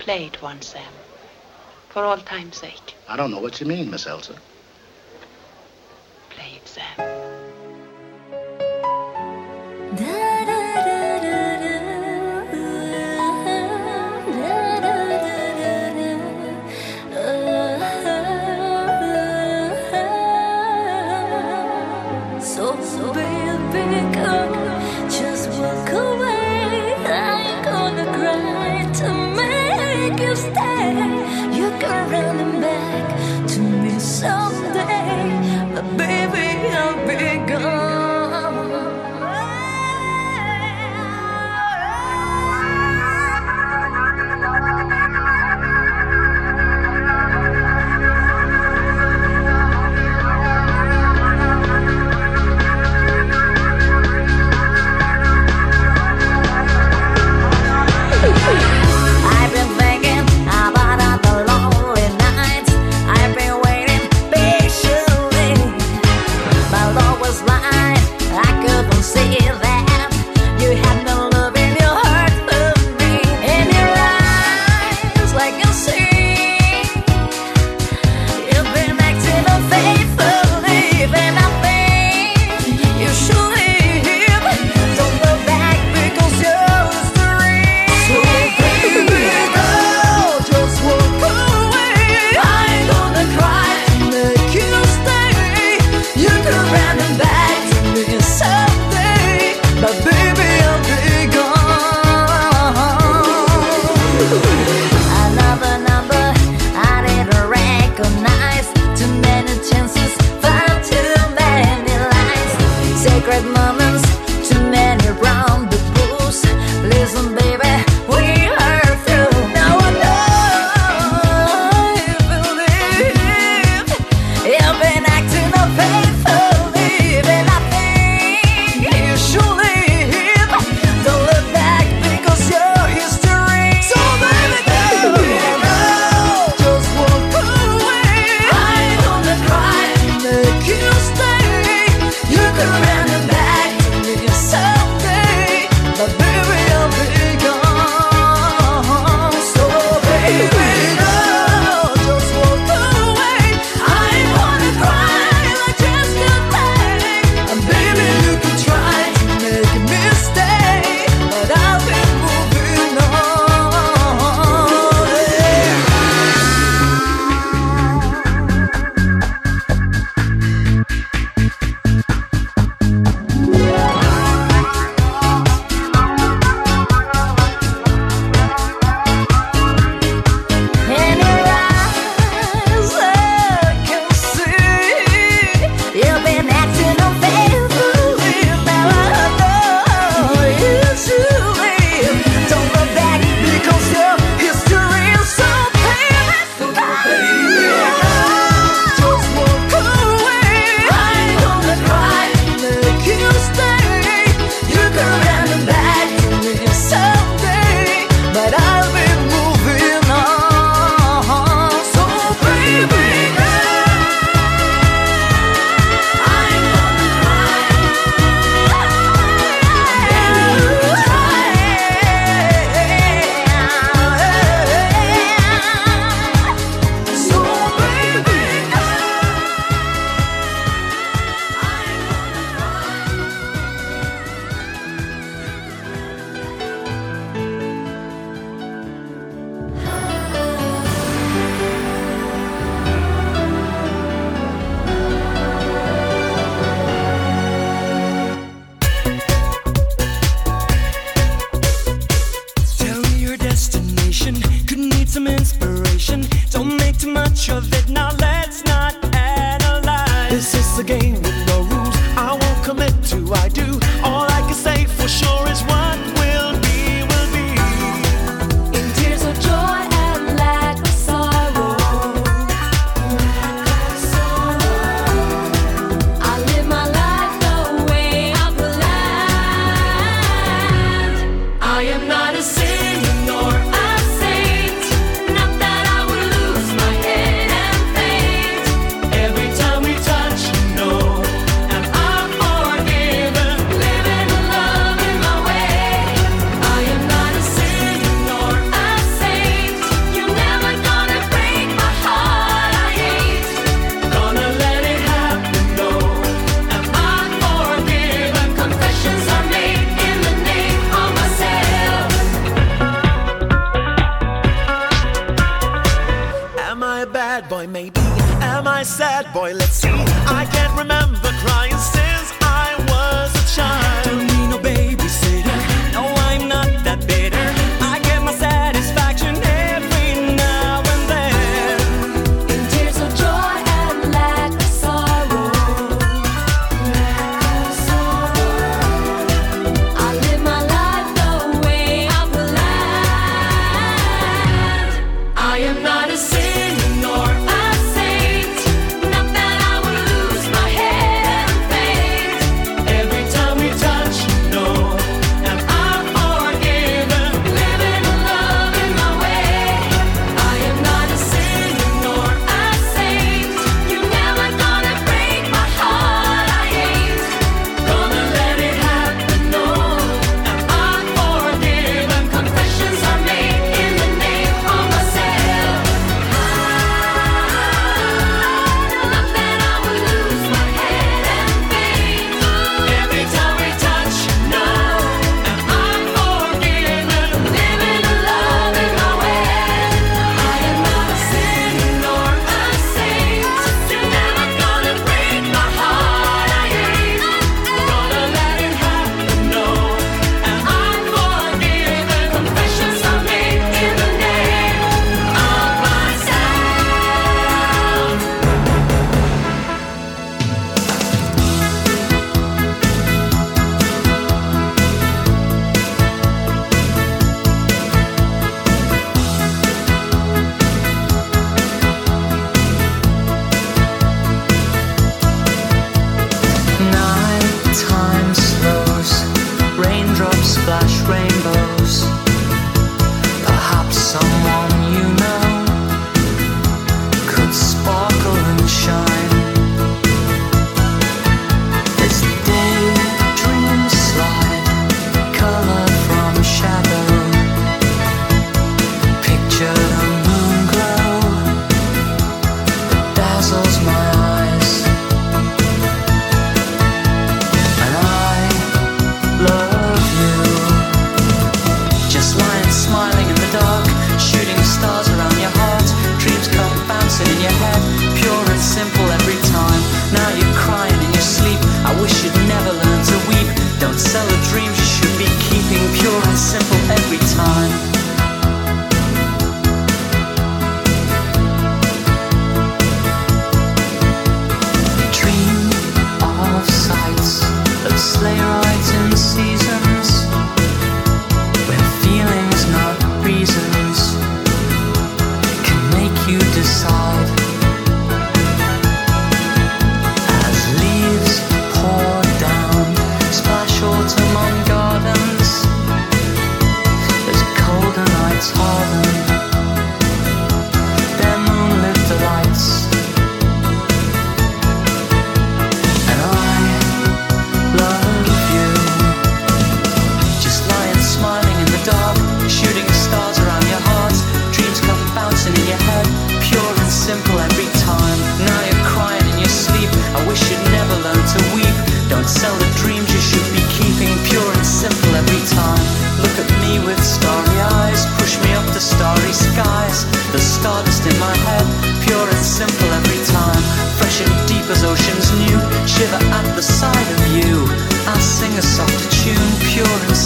played once, Sam, For all time's sake. I don't know what you mean, Miss Elsa.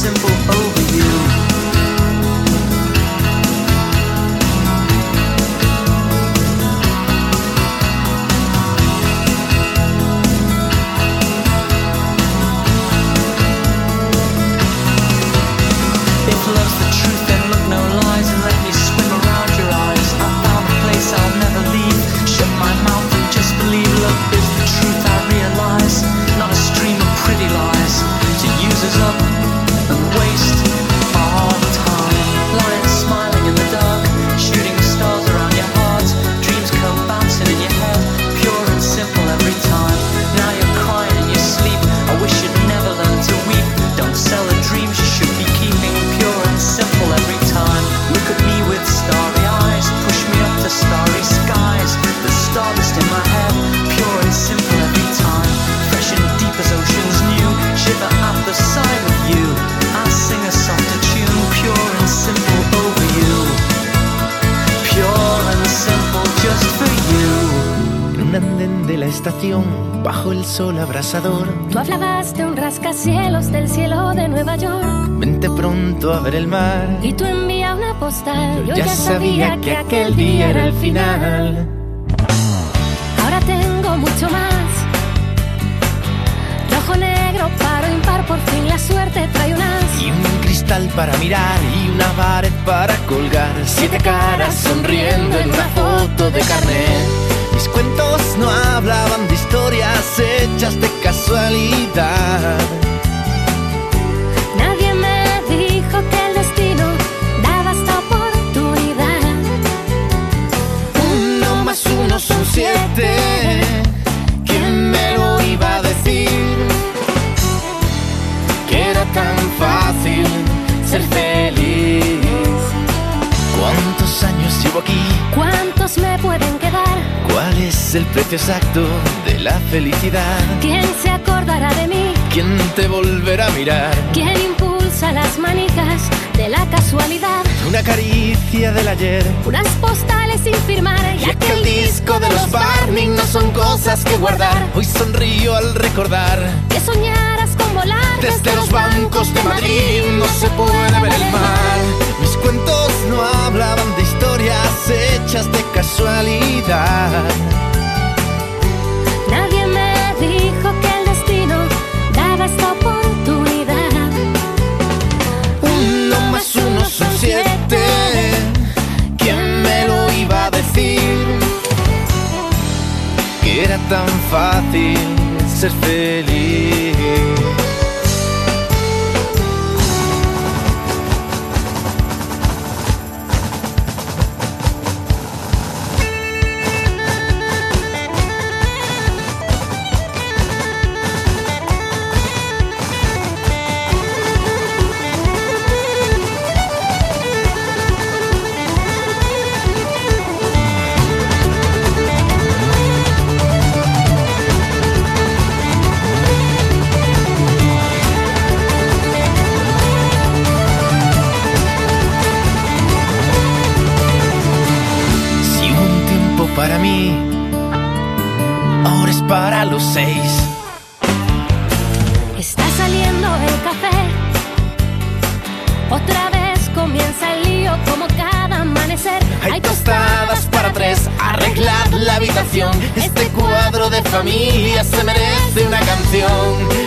Simple estación, bajo el sol abrasador. Tú hablabas de un rascacielos del cielo de Nueva York. Vente pronto a ver el mar. Y tú envía una postal. Yo ya sabía que aquel día era el final. Ahora tengo mucho más. Rojo, negro, paro, impar, por fin la suerte trae un as. Y un cristal para mirar y una pared para colgar. Siete caras sonriendo en una foto de carnet. Mis cuentos no hablaban de historias hechas precio exacto de la felicidad? ¿Quién se acordará de mí? ¿Quién te volverá a mirar? ¿Quién impulsa las manijas de la casualidad? Una caricia del ayer. Unas postales sin firmar Y aquel disco de los Barney no son cosas que guardar. Hoy sonrío al recordar. Que soñaras con volar Desde los bancos de Madrid no se puede tan fácil ser feliz. Familia se merece una canción.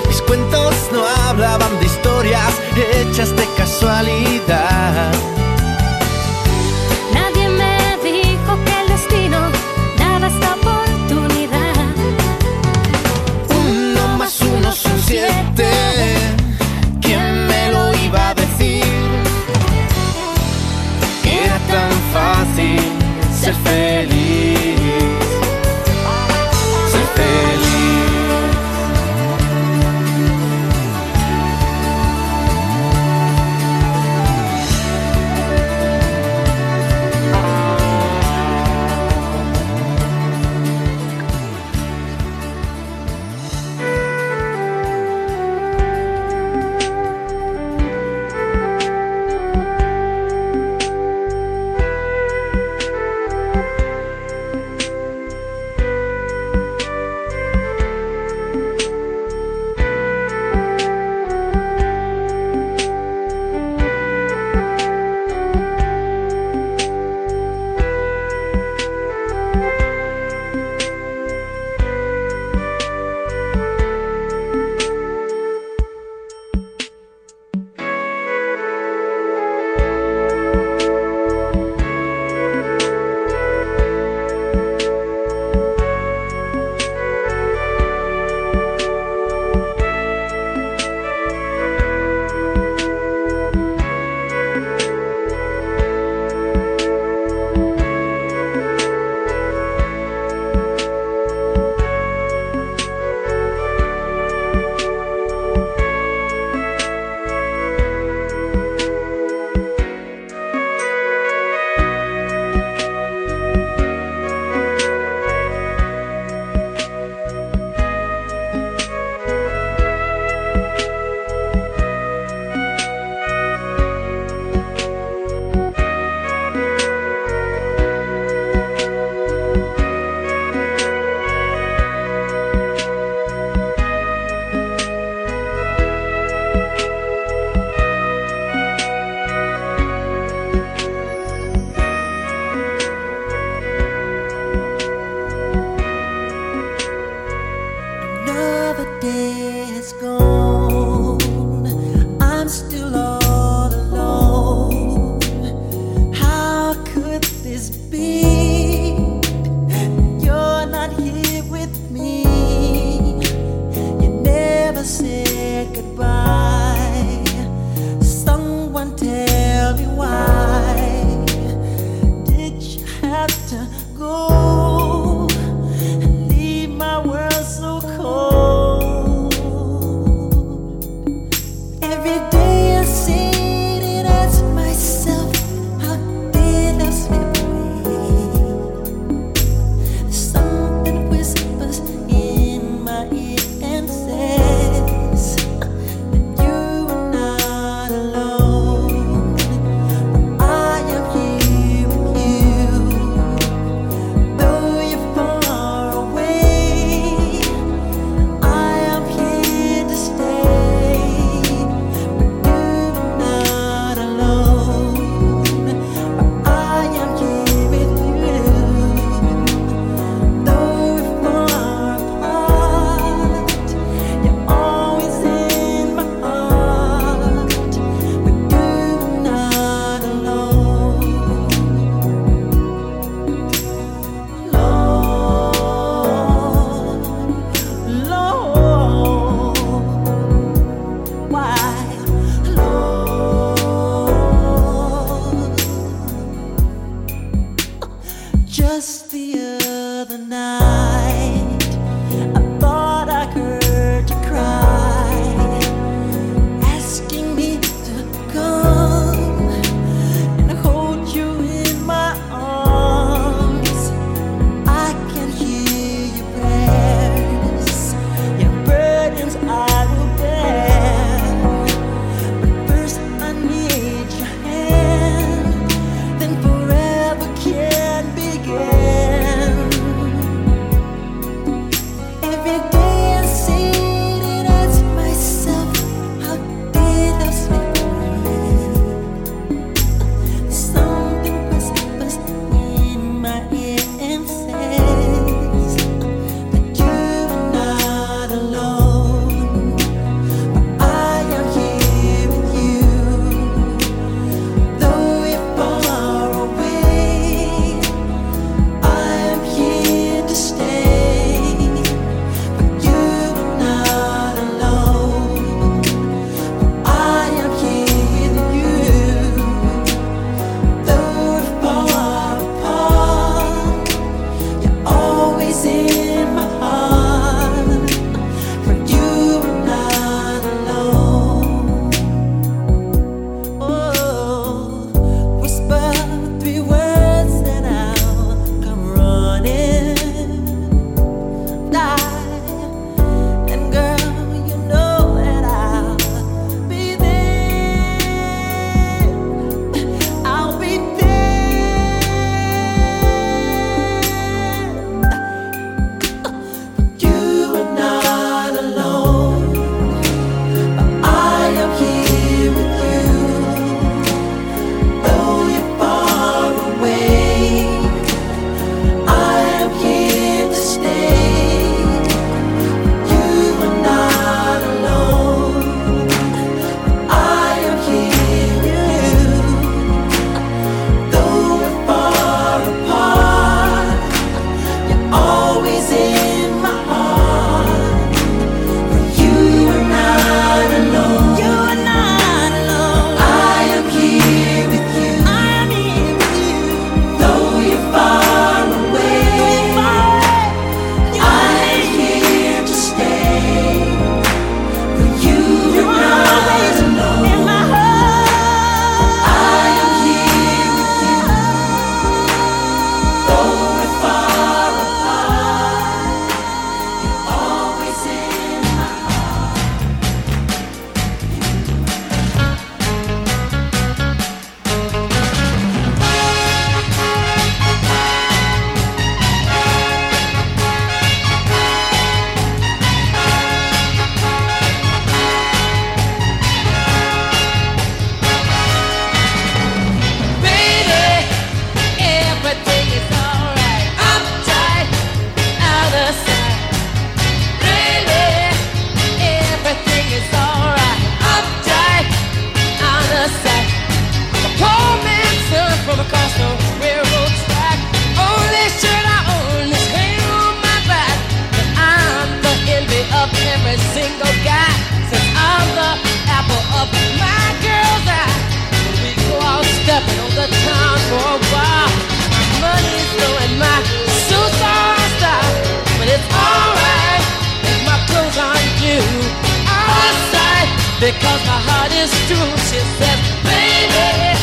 because my heart is true. She said, baby,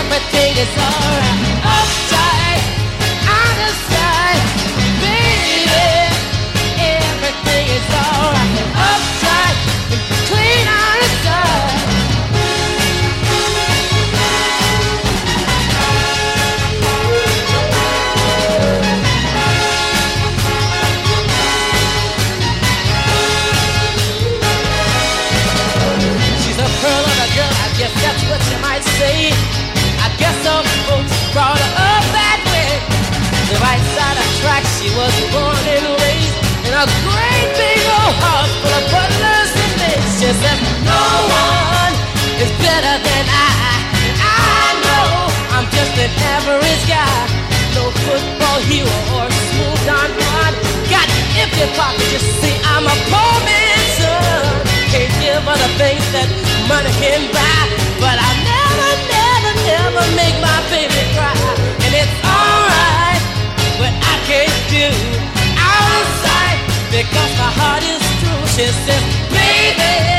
everything is alright. your pocket just see I'm a poor man's son. Can't give all the things that money can buy, but I never, never, never make my baby cry. And it's alright, what I can't do out of sight because my heart is true. She says, baby.